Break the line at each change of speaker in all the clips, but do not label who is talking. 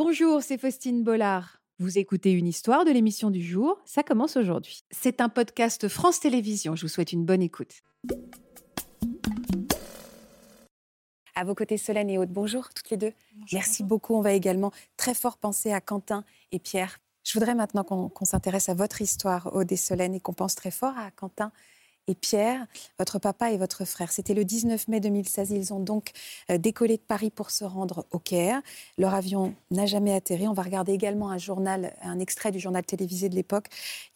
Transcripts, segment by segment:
Bonjour, c'est Faustine Bollard. Vous écoutez une histoire de l'émission du jour, ça commence aujourd'hui. C'est un podcast France Télévisions, je vous souhaite une bonne écoute. À vos côtés, Solène et Aude, bonjour toutes les deux. Merci beaucoup, on va également très fort penser à Quentin et Pierre. Je voudrais maintenant qu'on s'intéresse à votre histoire, Aude et Solène, et qu'on pense très fort à Quentin et Pierre, votre papa et votre frère. C'était le 19 mai 2016. Ils ont donc euh, décollé de Paris pour se rendre au Caire. Leur avion n'a jamais atterri. On va regarder également un extrait du journal télévisé de l'époque.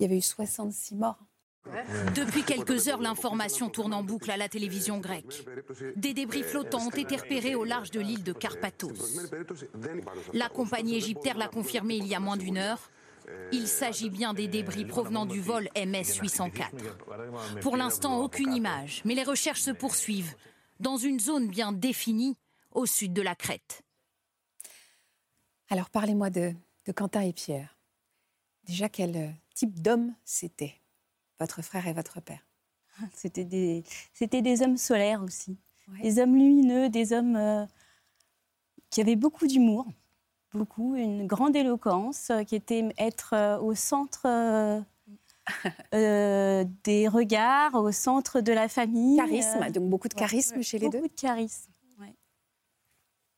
Il y avait eu 66 morts.
Depuis quelques heures, l'information tourne en boucle à la télévision grecque. Des débris flottants ont été repérés au large de l'île de Carpathos. La compagnie égyptaire l'a confirmé il y a moins d'une heure. Il s'agit bien des débris provenant du vol MS-804. Pour l'instant, aucune image, mais les recherches se poursuivent dans une zone bien définie au sud de la Crète.
Alors parlez-moi de, Quentin et Pierre. Déjà, quel euh, type d'homme c'était, votre frère et votre père?
C'était des, des hommes solaires aussi. Des hommes lumineux, des hommes euh, qui avaient beaucoup d'humour beaucoup, une grande éloquence, euh, qui était être euh, au centre euh, des regards, au centre de la famille.
Charisme, donc beaucoup de charisme chez les deux.
Beaucoup de charisme.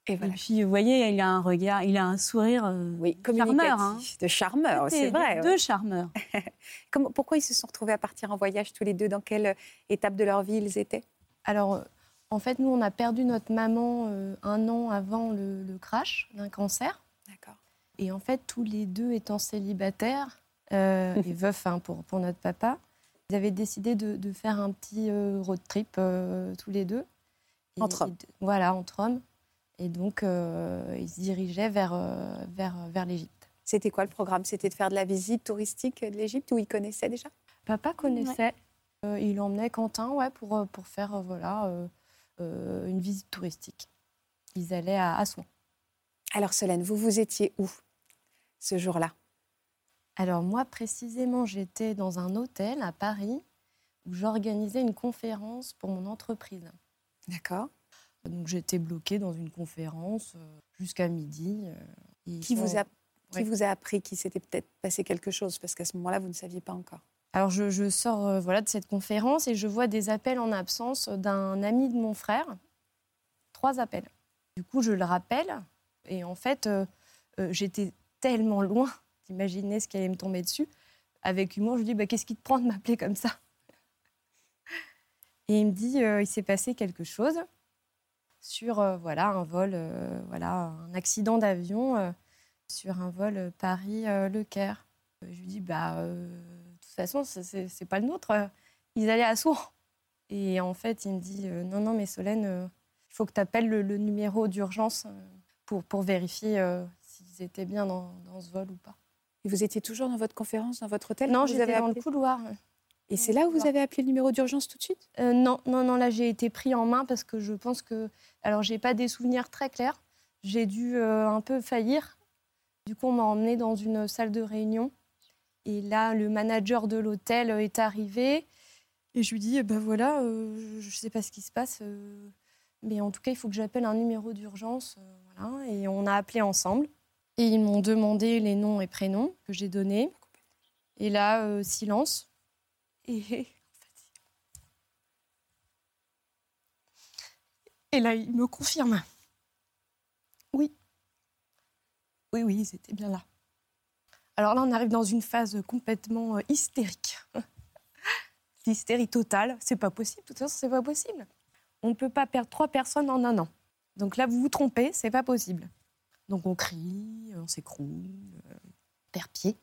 Et, puis, vous voyez, il a un regard, il a un sourire
oui, charmeur. Hein. De charmeur, c'est vrai.
Deux charmeurs.
pourquoi ils se sont retrouvés à partir en voyage tous les deux? Dans quelle étape de leur vie ils étaient?
Alors, en fait, nous, on a perdu notre maman un an avant le crash d'un cancer. Et en fait, tous les deux étant célibataires euh, et veufs hein, pour, pour notre papa, ils avaient décidé de, de faire un petit euh, road trip euh, tous les deux.
entre hommes.
voilà, entre hommes. Et donc, ils se dirigeaient vers, vers, vers l'Égypte.
C'était quoi le programme? C'était de faire de la visite touristique de l'Égypte où ils connaissaient déjà?
Papa connaissait. il emmenait Quentin ouais, pour, pour faire voilà, une visite touristique. Ils allaient à Assouan.
Alors Solène, vous vous étiez où? Ce jour-là
Alors moi précisément, j'étais dans un hôtel à Paris où j'organisais une conférence pour mon entreprise.
D'accord.
Donc j'étais bloquée dans une conférence euh, jusqu'à midi.
Euh, qui, vous a, qui vous a appris qu'il s'était peut-être passé quelque chose? Parce qu'à ce moment-là, vous ne saviez pas encore.
Alors je, sors euh, voilà, de cette conférence et je vois des appels en absence d'un ami de mon frère. Trois appels. Du coup, je le rappelle. Et en fait, j'étais tellement loin d'imaginer ce qui allait me tomber dessus. Avec humour, je lui dis bah, Qu'est-ce qui te prend de m'appeler comme ça? Et il me dit euh, Il s'est passé quelque chose sur euh, voilà, un vol, euh, voilà, un accident d'avion sur un vol Paris-Le Caire. Je lui dis bah, De toute façon, c'est pas le nôtre. Ils allaient à Sour. Et en fait, il me dit Non, non, mais Solène, il faut que tu appelles le, le, numéro d'urgence pour, pour vérifier s'ils étaient bien dans, ce vol ou pas.
Et vous étiez toujours dans votre conférence, dans votre hôtel
Non, j'étais dans le couloir.
Et c'est là où vous avez appelé le numéro d'urgence tout de suite?
Euh, Non, non, non. Là, j'ai été pris en main parce que je pense que. Alors, j'ai pas des souvenirs très clairs. J'ai dû euh, un peu faillir. Du coup, on m'a emmené dans une salle de réunion. Et là, le manager de l'hôtel est arrivé. Et je lui dis, ben voilà, euh, je ne sais pas ce qui se passe. mais en tout cas, il faut que j'appelle un numéro d'urgence. voilà. Et on a appelé ensemble. Et ils m'ont demandé les noms et prénoms que j'ai donnés. Et là, euh, silence. Et... Là, il me confirme. Oui. Oui, oui, c'était bien là. Alors là, on arrive dans une phase complètement euh, hystérique. L'hystérie totale, c'est pas possible. De toute façon, c'est pas possible. On ne peut pas perdre trois personnes en un an. Donc là, vous vous trompez, c'est pas possible. Donc on crie, on s'écroule, euh, perd pied.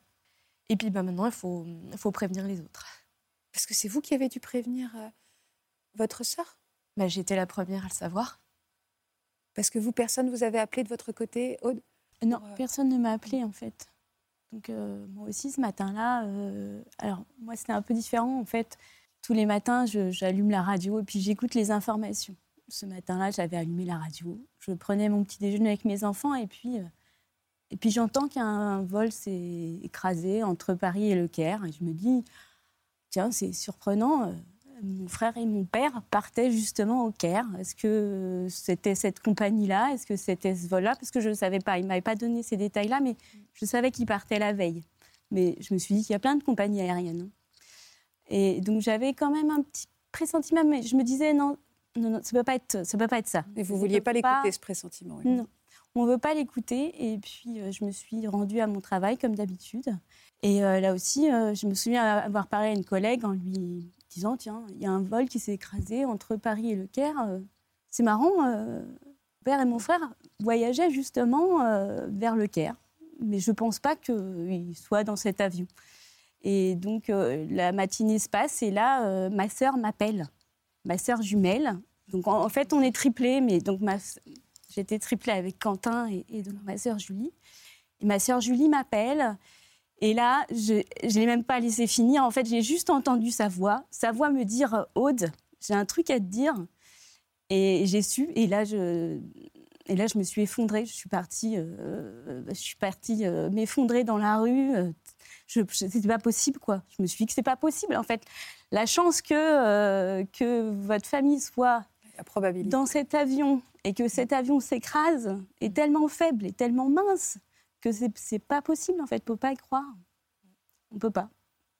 Et puis bah, maintenant, il faut, faut prévenir les autres.
Parce que c'est vous qui avez dû prévenir euh, votre sœur?
Bah, J'étais la première à le savoir.
Parce que vous, personne vous avez appelé de votre côté, Aude?
Non, euh, personne ne m'a appelé en fait. Donc moi aussi, ce matin-là, alors moi c'était un peu différent en fait. Tous les matins, j'allume la radio et puis j'écoute les informations ce matin-là, j'avais allumé la radio. Je prenais mon petit déjeuner avec mes enfants et puis, euh, et puis j'entends qu'un vol s'est écrasé entre Paris et Le Caire. Et je me dis, tiens, c'est surprenant. Euh, mon frère et mon père partaient justement au Caire. Est-ce que c'était cette compagnie-là? Est-ce que c'était ce vol-là? Parce que je ne savais pas. Il ne m'avait pas donné ces détails-là, mais je savais qu'il partait la veille. Mais je me suis dit qu'il y a plein de compagnies aériennes. Hein. Et donc j'avais quand même un petit pressentiment, mais je me disais non, non, non ça ne peut, pas être, ça peut pas être ça.
Mais vous ne vouliez pas l'écouter, ce pressentiment
Non, on ne veut pas l'écouter. Et puis euh, je me suis rendue à mon travail comme d'habitude. Et euh, là aussi, euh, je me souviens avoir parlé à une collègue en lui disant Tiens, il y a un vol qui s'est écrasé entre Paris et Le Caire. C'est marrant, mon père et mon frère voyageaient justement vers Le Caire. Mais je ne pense pas qu'ils soient dans cet avion. Et donc, la matinée se passe et là, ma sœur m'appelle, ma sœur jumelle. Donc, en, fait, on est triplés, mais donc j'étais triplée avec Quentin et, ma sœur Julie. Et ma sœur Julie m'appelle et là, je ne l'ai même pas laissé finir. En fait, j'ai juste entendu sa voix. Sa voix me dire Aude, j'ai un truc à te dire. Et j'ai su. Et là, je, me suis effondrée. Je suis partie, euh, partie euh, m'effondrer dans la rue. Ce n'était pas possible, quoi. Je me suis dit que c'est pas possible. En fait, la chance que, euh, que votre famille soit dans cet avion et que cet avion s'écrase est tellement faible et tellement mince que c'est pas possible en fait, on peut pas y croire. On peut pas.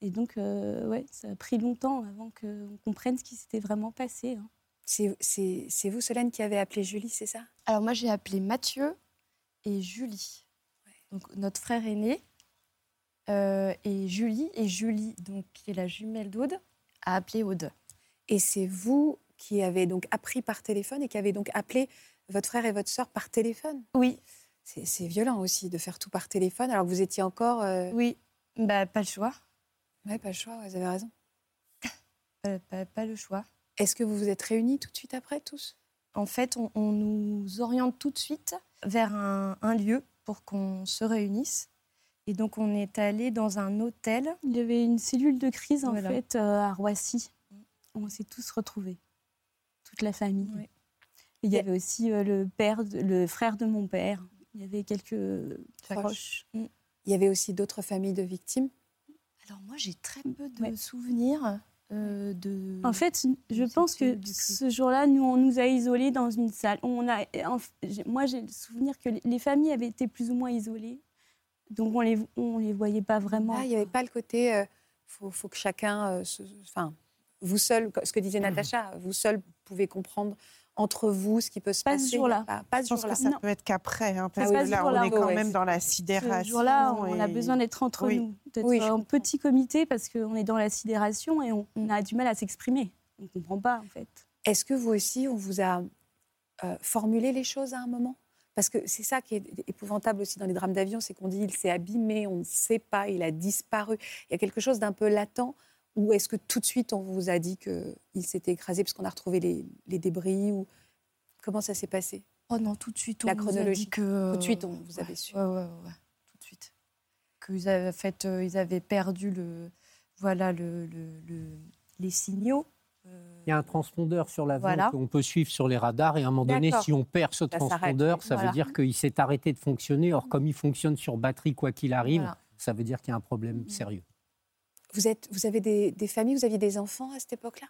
Et donc, euh, ouais, ça a pris longtemps avant qu'on comprenne ce qui s'était vraiment passé. Hein.
C'est vous, Solène, qui avez appelé Julie, c'est ça?
Alors moi, j'ai appelé Mathieu et Julie, donc notre frère aîné, euh, et Julie, et Julie, donc qui est la jumelle d'Aude, a appelé Aude.
Et c'est vous qui avez donc appris par téléphone et qui avez donc appelé votre frère et votre sœur par téléphone?
Oui.
C'est violent aussi de faire tout par téléphone alors que vous étiez encore. Euh,
oui, bah, pas le choix.
Oui, pas le choix, vous avez raison.
Euh, pas, le choix.
Est-ce que vous vous êtes réunis tout de suite après, tous?
En fait, on, nous oriente tout de suite vers un, lieu pour qu'on se réunisse. Et donc, on est allé dans un hôtel.
Il y avait une cellule de crise, en fait, euh, à Roissy. On s'est tous retrouvés, toute la famille. il y avait aussi le père, le frère de mon père. Il y avait quelques proches.
Mm. Il y avait aussi d'autres familles de victimes
Alors moi, j'ai très peu de souvenirs. Euh, de...
En fait, je pense que ce jour-là, nous, on nous a isolés dans une salle. On a, moi, j'ai le souvenir que les familles avaient été plus ou moins isolées. Donc, on les, on les voyait pas vraiment.
Ah, il n'y avait pas le côté, il euh, faut, faut, que chacun, euh, enfin, vous seul, ce que disait mmh. Natacha, vous seul pouvez comprendre entre vous ce qui peut se passer.
Ce jour-là.
Pas, ce jour-là. que ça peut être qu'après, hein, parce que là, on est quand même dans la sidération.
Ce jour-là, on a besoin d'être entre nous, d'être en petit comité, parce qu'on est dans la sidération et on, a du mal à s'exprimer. On ne comprend pas, en fait.
Est-ce que vous aussi, on vous a euh, formulé les choses à un moment? Parce que c'est ça qui est épouvantable aussi dans les drames d'avion, c'est qu'on dit il s'est abîmé, on ne sait pas, il a disparu. Il y a quelque chose d'un peu latent ou est-ce que tout de suite, on vous a dit qu'il s'était écrasé parce qu'on a retrouvé les, débris ou... Comment ça s'est passé?
Oh non, tout de suite,
on La chronologie.
que...
Tout de suite, on vous avait su.
Ouais, ouais, ouais, tout de suite. Qu'ils avaient, fait, euh, ils avaient perdu le, voilà, le, les signaux.
Il y a un transpondeur sur l'avion voilà. qu'on peut suivre sur les radars et à un moment donné, si on perd ce transpondeur, ça veut dire qu'il s'est arrêté de fonctionner. Or, comme il fonctionne sur batterie quoi qu'il arrive, ça veut dire qu'il y a un problème sérieux.
Vous, êtes, vous avez des, familles, vous aviez des enfants à cette époque-là?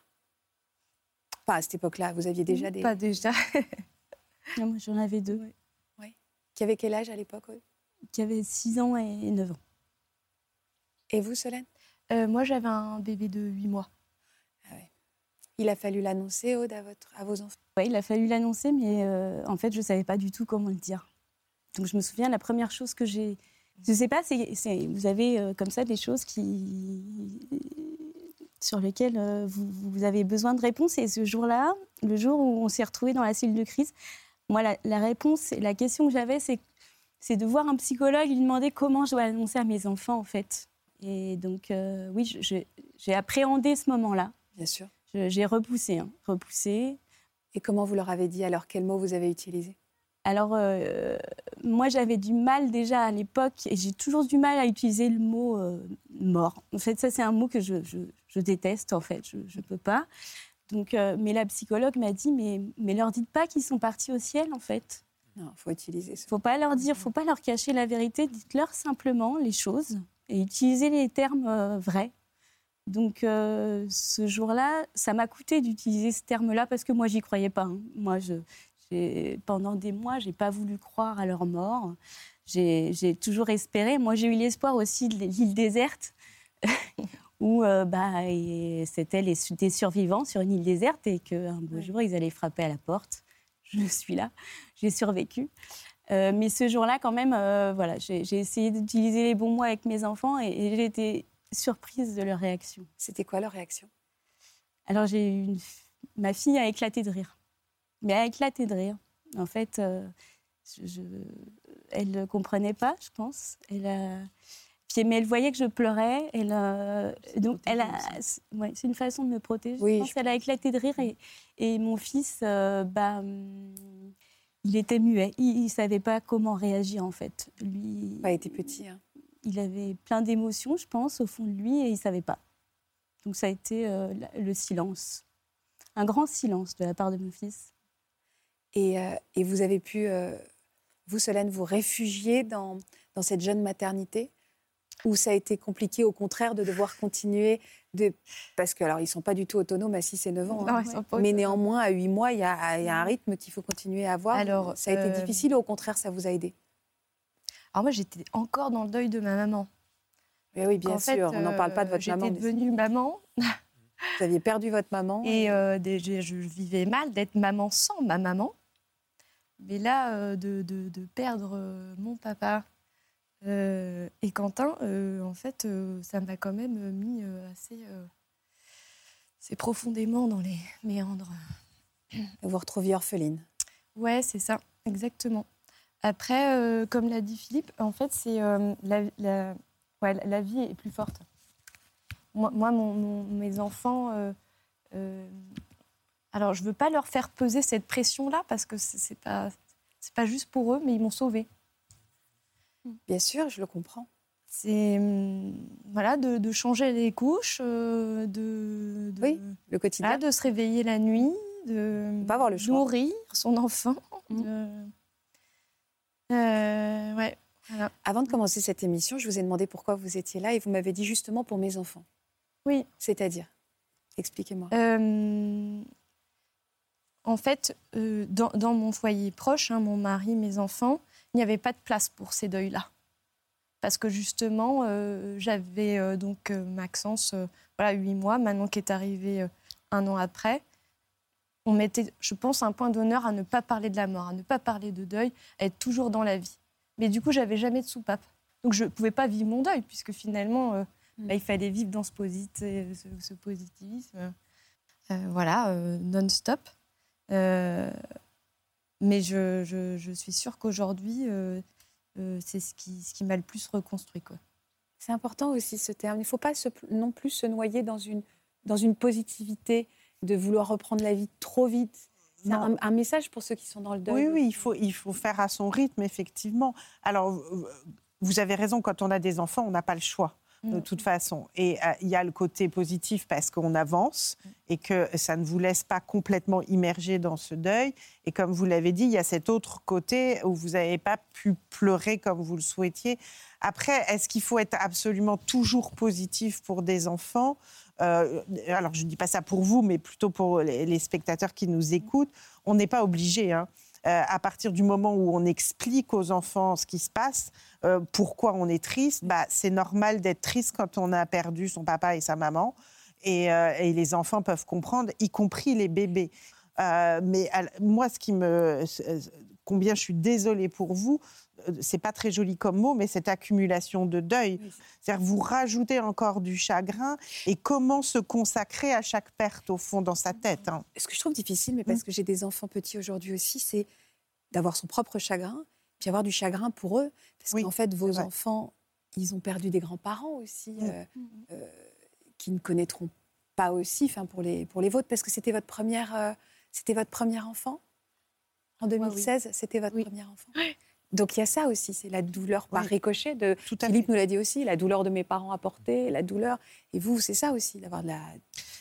Pas à cette époque-là, vous aviez déjà des...
Pas déjà.
moi, j'en avais deux.
Oui. Qui avaient quel âge à l'époque
Qui avaient 6 ans et 9 ans.
Et vous, Solène?
Euh, Moi, j'avais un bébé de 8 mois.
Il a fallu l'annoncer, Aude, à, votre, à vos enfants
Oui, il a fallu l'annoncer, mais euh, en fait, je ne savais pas du tout comment le dire. Donc, je me souviens, la première chose que j'ai je ne sais pas, vous avez euh, comme ça des choses qui, sur lesquelles euh, vous, avez besoin de réponses. Et ce jour-là, le jour où on s'est retrouvé dans la cellule de crise, moi, la, réponse, la question que j'avais, c'est, c'est de voir un psychologue lui demander comment je dois annoncer à mes enfants, en fait. Et donc, oui, j'ai appréhendé ce moment-là.
Bien sûr.
J'ai repoussé, hein, repoussé.
Et comment vous leur avez dit alors? Quel mot vous avez utilisé
alors, euh, moi, j'avais du mal déjà à l'époque, et j'ai toujours du mal à utiliser le mot euh, mort. En fait, ça, c'est un mot que je, déteste, en fait. Je ne peux pas. Donc, euh, mais la psychologue m'a dit, mais, mais leur dites pas qu'ils sont partis au ciel, en fait.
Non, il faut utiliser ça.
faut pas leur dire, faut pas leur cacher la vérité. Dites-leur simplement les choses et utilisez les termes vrais. Donc ce jour-là, ça m'a coûté d'utiliser ce terme-là parce que moi, j'y croyais pas. Hein. Moi, je, pendant des mois, j'ai pas voulu croire à leur mort. J'ai toujours espéré. Moi, j'ai eu l'espoir aussi de l'île déserte, où euh, bah, c'était des survivants sur une île déserte et qu'un beau jour, ils allaient frapper à la porte. Je suis là, j'ai survécu. Euh, mais ce jour-là, quand même, euh, voilà, j'ai essayé d'utiliser les bons mots avec mes enfants et, et été surprise de leur réaction.
C'était quoi leur réaction?
Alors, j'ai une... ma fille a éclaté de rire. Mais a éclaté de rire. En fait, je, elle ne comprenait pas, je pense. Elle Puis, mais elle voyait que je pleurais. Elle, donc, elle a... ouais, c'est une façon de me protéger. je pense qu'elle a éclaté de rire. Et, et mon fils, euh, bah, hum, il était muet. Il ne savait pas comment réagir, en fait.
Lui, il était petit. Hein.
Il avait plein d'émotions, je pense, au fond de lui, et il ne savait pas. Donc, ça a été euh, le silence. Un grand silence de la part de mon fils.
Et, euh, et vous avez pu vous, Solène, vous réfugiez dans, dans cette jeune maternité Ou ça a été compliqué, au contraire, de devoir continuer de... Parce que, alors, ils ne sont pas du tout autonomes à 6 et 9 ans. Hein. mais néanmoins, à 8 mois, il y a, y a un rythme qu'il faut continuer à avoir. Alors, ça a été euh, difficile ou au contraire, ça vous a aidé?
Alors, moi, j'étais encore dans le deuil de ma maman.
Mais oui, bien sûr, on n'en parle pas de votre maman.
J'étais devenue maman.
Vous aviez perdu votre maman.
Et euh, je vivais mal d'être maman sans ma maman. Mais là, euh, de, de, perdre euh, mon papa euh, et Quentin, en fait, ça m'a quand même mis assez, assez, profondément dans les méandres.
Vous vous retrouviez orpheline
Ouais, c'est ça, exactement. Après, comme l'a dit Philippe, en fait, c'est la, la, ouais, la, vie est plus forte. Moi, moi mon, mes enfants, alors, je ne veux pas leur faire peser cette pression-là parce que ce n'est pas, pas juste pour eux, mais ils m'ont sauvée.
Bien sûr, je le comprends.
C'est voilà, de, changer les couches, euh, de,
oui, le quotidien.
de se réveiller la nuit, de
pas avoir le
nourrir son enfant. Mmh. Euh, ouais,
Avant de commencer cette émission, je vous ai demandé pourquoi vous étiez là et vous m'avez dit justement pour mes enfants.
Oui.
C'est-à-dire Expliquez-moi.
Euh, en fait, euh, dans, mon foyer proche, hein, mon mari, mes enfants, il n'y avait pas de place pour ces deuils-là. Parce que justement, j'avais donc Maxence, voilà, huit mois, maintenant qui est arrivé un an après. On mettait, je pense, un point d'honneur à ne pas parler de la mort, à ne pas parler de deuil, à être toujours dans la vie. Mais du coup, j'avais jamais de soupape. Donc je ne pouvais pas vivre mon deuil, puisque finalement, mm. bah, il fallait vivre dans ce, ce positivisme. voilà, non-stop. Euh, mais je, je, suis sûre qu'aujourd'hui, euh, euh, c'est ce qui, ce qui m'a le plus reconstruit. Quoi.
C'est important aussi ce terme. Il ne faut pas non plus se noyer dans une, dans une positivité, de vouloir reprendre la vie trop vite. C'est un, un, message pour ceux qui sont dans le deuil.
Oui, oui, il faut, il faut faire à son rythme, effectivement. Alors, vous avez raison, quand on a des enfants, on n'a pas le choix de mm. toute façon. Et euh, il y a le côté positif parce qu'on avance et que ça ne vous laisse pas complètement immerger dans ce deuil. Et comme vous l'avez dit, il y a cet autre côté où vous n'avez pas pu pleurer comme vous le souhaitiez. Après, est-ce qu'il faut être absolument toujours positif pour des enfants? Alors, je ne dis pas ça pour vous, mais plutôt pour les, spectateurs qui nous écoutent. On n'est pas obligé. Hein. Euh, à partir du moment où on explique aux enfants ce qui se passe, euh, pourquoi on est triste, bah, c'est normal d'être triste quand on a perdu son papa et sa maman. Et, euh, les enfants peuvent comprendre, y compris les bébés. mais moi, ce qui me, combien je suis désolée pour vous, c'est pas très joli comme mot, mais cette accumulation de deuil. C'est-à-dire vous rajoutez encore du chagrin et comment se consacrer à chaque perte au fond dans sa tête. Hein?
Ce que je trouve difficile, mais parce mmh. que j'ai des enfants petits aujourd'hui aussi, c'est d'avoir son propre chagrin, puis avoir du chagrin pour eux, parce qu'en fait vos enfants, ils ont perdu des grands-parents aussi, mmh. Euh, euh, qui ne connaîtront pas aussi, enfin pour les pour les vôtres, parce que c'était votre première, euh, c'était votre premier enfant? En 2016, c'était votre premier enfant? Donc il y a ça aussi, c'est la douleur par ricochet. De, Tout Philippe nous l'a dit aussi, la douleur de mes parents apportée, la douleur. Et vous, c'est ça aussi, d'avoir de la.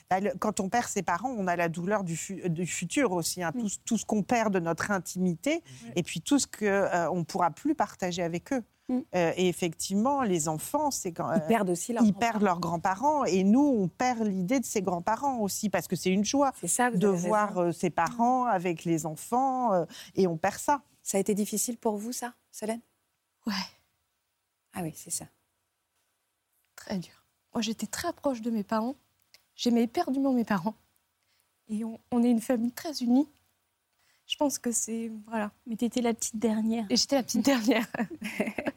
Bah, quand on perd ses parents, on a la douleur du, du futur aussi, hein. tout, ce qu'on perd de notre intimité, et puis tout ce qu'on euh, ne pourra plus partager avec eux. Mm. Euh, et effectivement, les enfants, c'est quand
ils perdent aussi leurs
ils perdent leurs grands-parents. Et nous, on perd l'idée de ses grands-parents aussi, parce que c'est une joie de voir euh, ses parents avec les enfants, euh, et on perd ça.
Ça a été difficile pour vous, ça, Solène?
Ouais.
Ah oui, c'est ça.
Très dur. Moi, j'étais très proche de mes parents. J'aimais éperdument mes parents. Et on, on est une famille très unie. Je pense que c'est. Voilà.
Mais tu étais la petite dernière.
Et j'étais la petite dernière.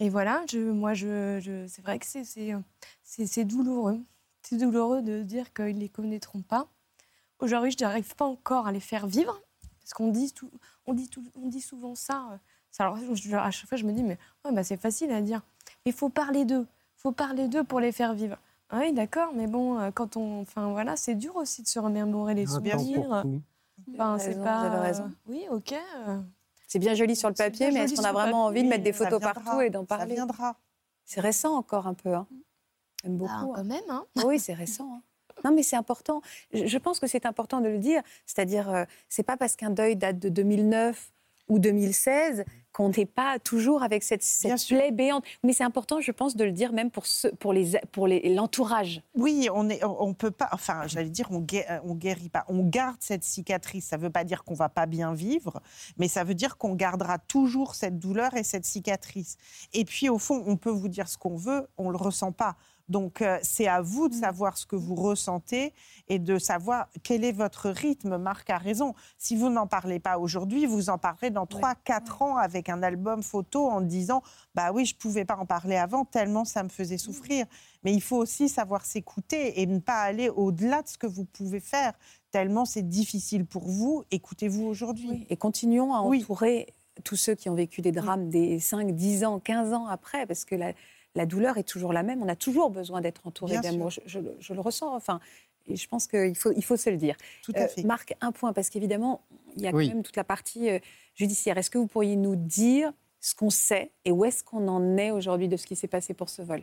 Et voilà, je, moi, je, je c'est vrai que c'est douloureux. C'est douloureux de dire qu'ils ne les connaîtront pas. Aujourd'hui, je n'arrive pas encore à les faire vivre. Parce qu'on dit, tout, on dit, tout, on dit souvent ça. Alors, à chaque fois, je me dis, mais ouais, bah, c'est facile à dire. Il faut parler d'eux. Il faut parler d'eux pour les faire vivre. Ah oui, d'accord, mais bon, euh, quand on. Enfin, voilà, c'est dur aussi de se remémorer les souvenirs. Enfin, c'est pas. Vous avez raison. Oui, ok.
C'est bien joli sur le papier, mais est-ce qu'on a vraiment envie de mettre des photos partout et d'en parler
Ça viendra.
C'est récent encore un peu. Hein.
J'aime beaucoup. Ah, quand hein. même. Hein.
Oui, c'est récent. Hein. Non, mais c'est important. Je pense que c'est important de le dire. C'est-à-dire, euh, c'est pas parce qu'un deuil date de 2009 ou 2016 qu'on n'est pas toujours avec cette, cette plaie béante. Mais c'est important, je pense, de le dire même pour, ce, pour, les, pour les, l'entourage.
Oui, on ne on peut pas, enfin, j'allais dire, on, guérit, on guérit pas. On garde cette cicatrice. Ça ne veut pas dire qu'on va pas bien vivre, mais ça veut dire qu'on gardera toujours cette douleur et cette cicatrice. Et puis, au fond, on peut vous dire ce qu'on veut, on ne le ressent pas. Donc, euh, c'est à vous de mm. savoir ce que vous ressentez et de savoir quel est votre rythme. Marc a raison. Si vous n'en parlez pas aujourd'hui, vous en parlerez dans 3-4 ans avec un album photo en disant Bah oui, je ne pouvais pas en parler avant tellement ça me faisait souffrir. Mais il faut aussi savoir s'écouter et ne pas aller au-delà de ce que vous pouvez faire, tellement c'est difficile pour vous. Écoutez-vous aujourd'hui.
Et continuons à entourer tous ceux qui ont vécu des drames des 5, 10 ans, 15 ans après, parce que la la douleur est toujours la même. On a toujours besoin d'être entouré d'amour. Je, le ressens. Enfin, et je pense qu'il faut, il faut se le dire.
Tout à euh, fait.
Marc, un point, parce qu'évidemment, il y a quand même toute la partie euh, judiciaire. Est-ce que vous pourriez nous dire ce qu'on sait et où est-ce qu'on en est aujourd'hui de ce qui s'est passé pour ce vol?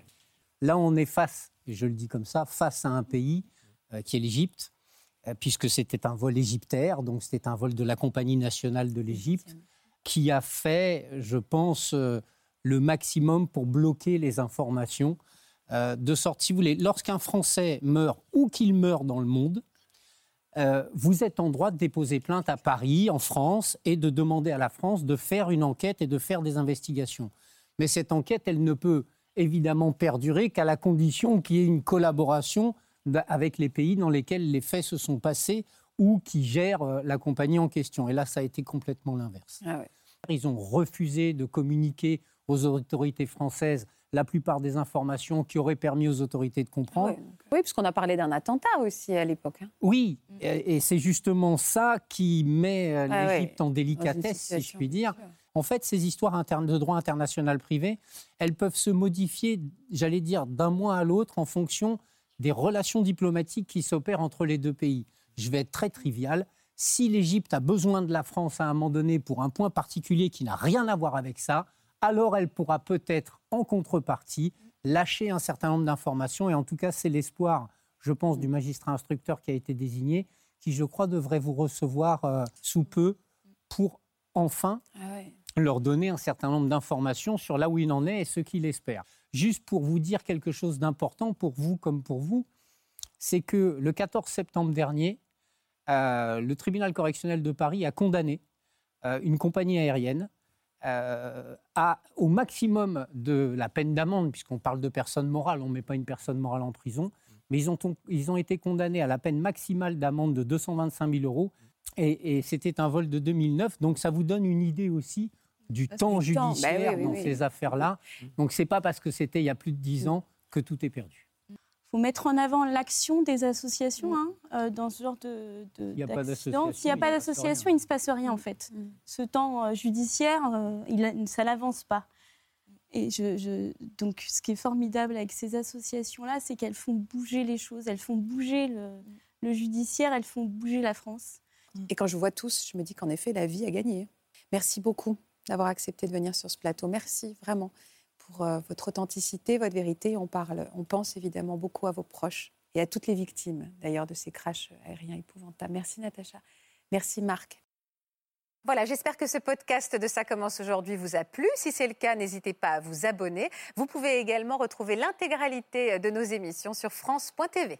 Là, on est face, et je le dis comme ça, face à un pays euh, qui est l'Égypte, puisque c'était un vol égyptaire, donc c'était un vol de la Compagnie nationale de l'Égypte, qui a fait, je pense, le maximum pour bloquer les informations. Euh, de sorte, si vous voulez, lorsqu'un Français meurt ou qu'il meurt dans le monde, euh, vous êtes en droit de déposer plainte à Paris, en France, et de demander à la France de faire une enquête et de faire des investigations. Mais cette enquête, elle ne peut évidemment perdurer qu'à la condition qu'il y ait une collaboration avec les pays dans lesquels les faits se sont passés ou qui gèrent euh, la compagnie en question. Et là, ça a été complètement l'inverse. Ah Ils ont refusé de communiquer aux autorités françaises la plupart des informations qui auraient permis aux autorités de comprendre.
Oui, puisqu'on a parlé d'un attentat aussi à l'époque. Hein.
Oui, mm. et c'est justement ça qui met euh, ah l'Égypte en délicatesse, si je puis dire. En fait, ces histoires de droit international privé, elles peuvent se modifier, j'allais dire, d'un mois à l'autre en fonction des relations diplomatiques qui s'opèrent entre les deux pays. Je vais être très trivial. Si l'Égypte a besoin de la France à un moment donné pour un point particulier qui n'a rien à voir avec ça, alors elle pourra peut-être, en contrepartie, lâcher un certain nombre d'informations. Et en tout cas, c'est l'espoir, je pense, du magistrat instructeur qui a été désigné, qui, je crois, devrait vous recevoir euh, sous peu pour enfin ah leur donner un certain nombre d'informations sur là où il en est et ce qu'il espère. Juste pour vous dire quelque chose d'important pour vous comme pour vous, c'est que le 14 septembre dernier, euh, le tribunal correctionnel de Paris a condamné euh, une compagnie aérienne euh, à, au maximum de la peine d'amende, puisqu'on parle de personne morale, on ne met pas une personne morale en prison, mais ils ont, ils ont été condamnés à la peine maximale d'amende de 225 000 euros, et, c'était un vol de 2009, donc ça vous donne une idée aussi du temps judiciaire bah dans ces affaires-là. Donc c'est pas parce que c'était il y a plus de 10 ans que tout est perdu
faut mettre en avant l'action des associations hein, euh, dans ce genre de, de S'il n'y a pas d'association, il ne se passe rien en fait. Mm. Ce temps euh, judiciaire, euh, il, ça n'avance pas. Et je, donc, ce qui est formidable avec ces associations-là, c'est qu'elles font bouger les choses, elles font bouger le, le, judiciaire, elles font bouger la France.
Et quand je vois tous, je me dis qu'en effet, la vie a gagné. Merci beaucoup d'avoir accepté de venir sur ce plateau. Merci vraiment pour euh, votre authenticité, votre vérité. On parle, on pense évidemment beaucoup à vos proches et à toutes les victimes d'ailleurs de ces crashs aériens épouvantables. Merci Natacha. Merci Marc. Voilà, j'espère que ce podcast de Ça commence aujourd'hui vous a plu. Si c'est le cas, n'hésitez pas à vous abonner. Vous pouvez également retrouver l'intégralité de nos émissions sur France.tv.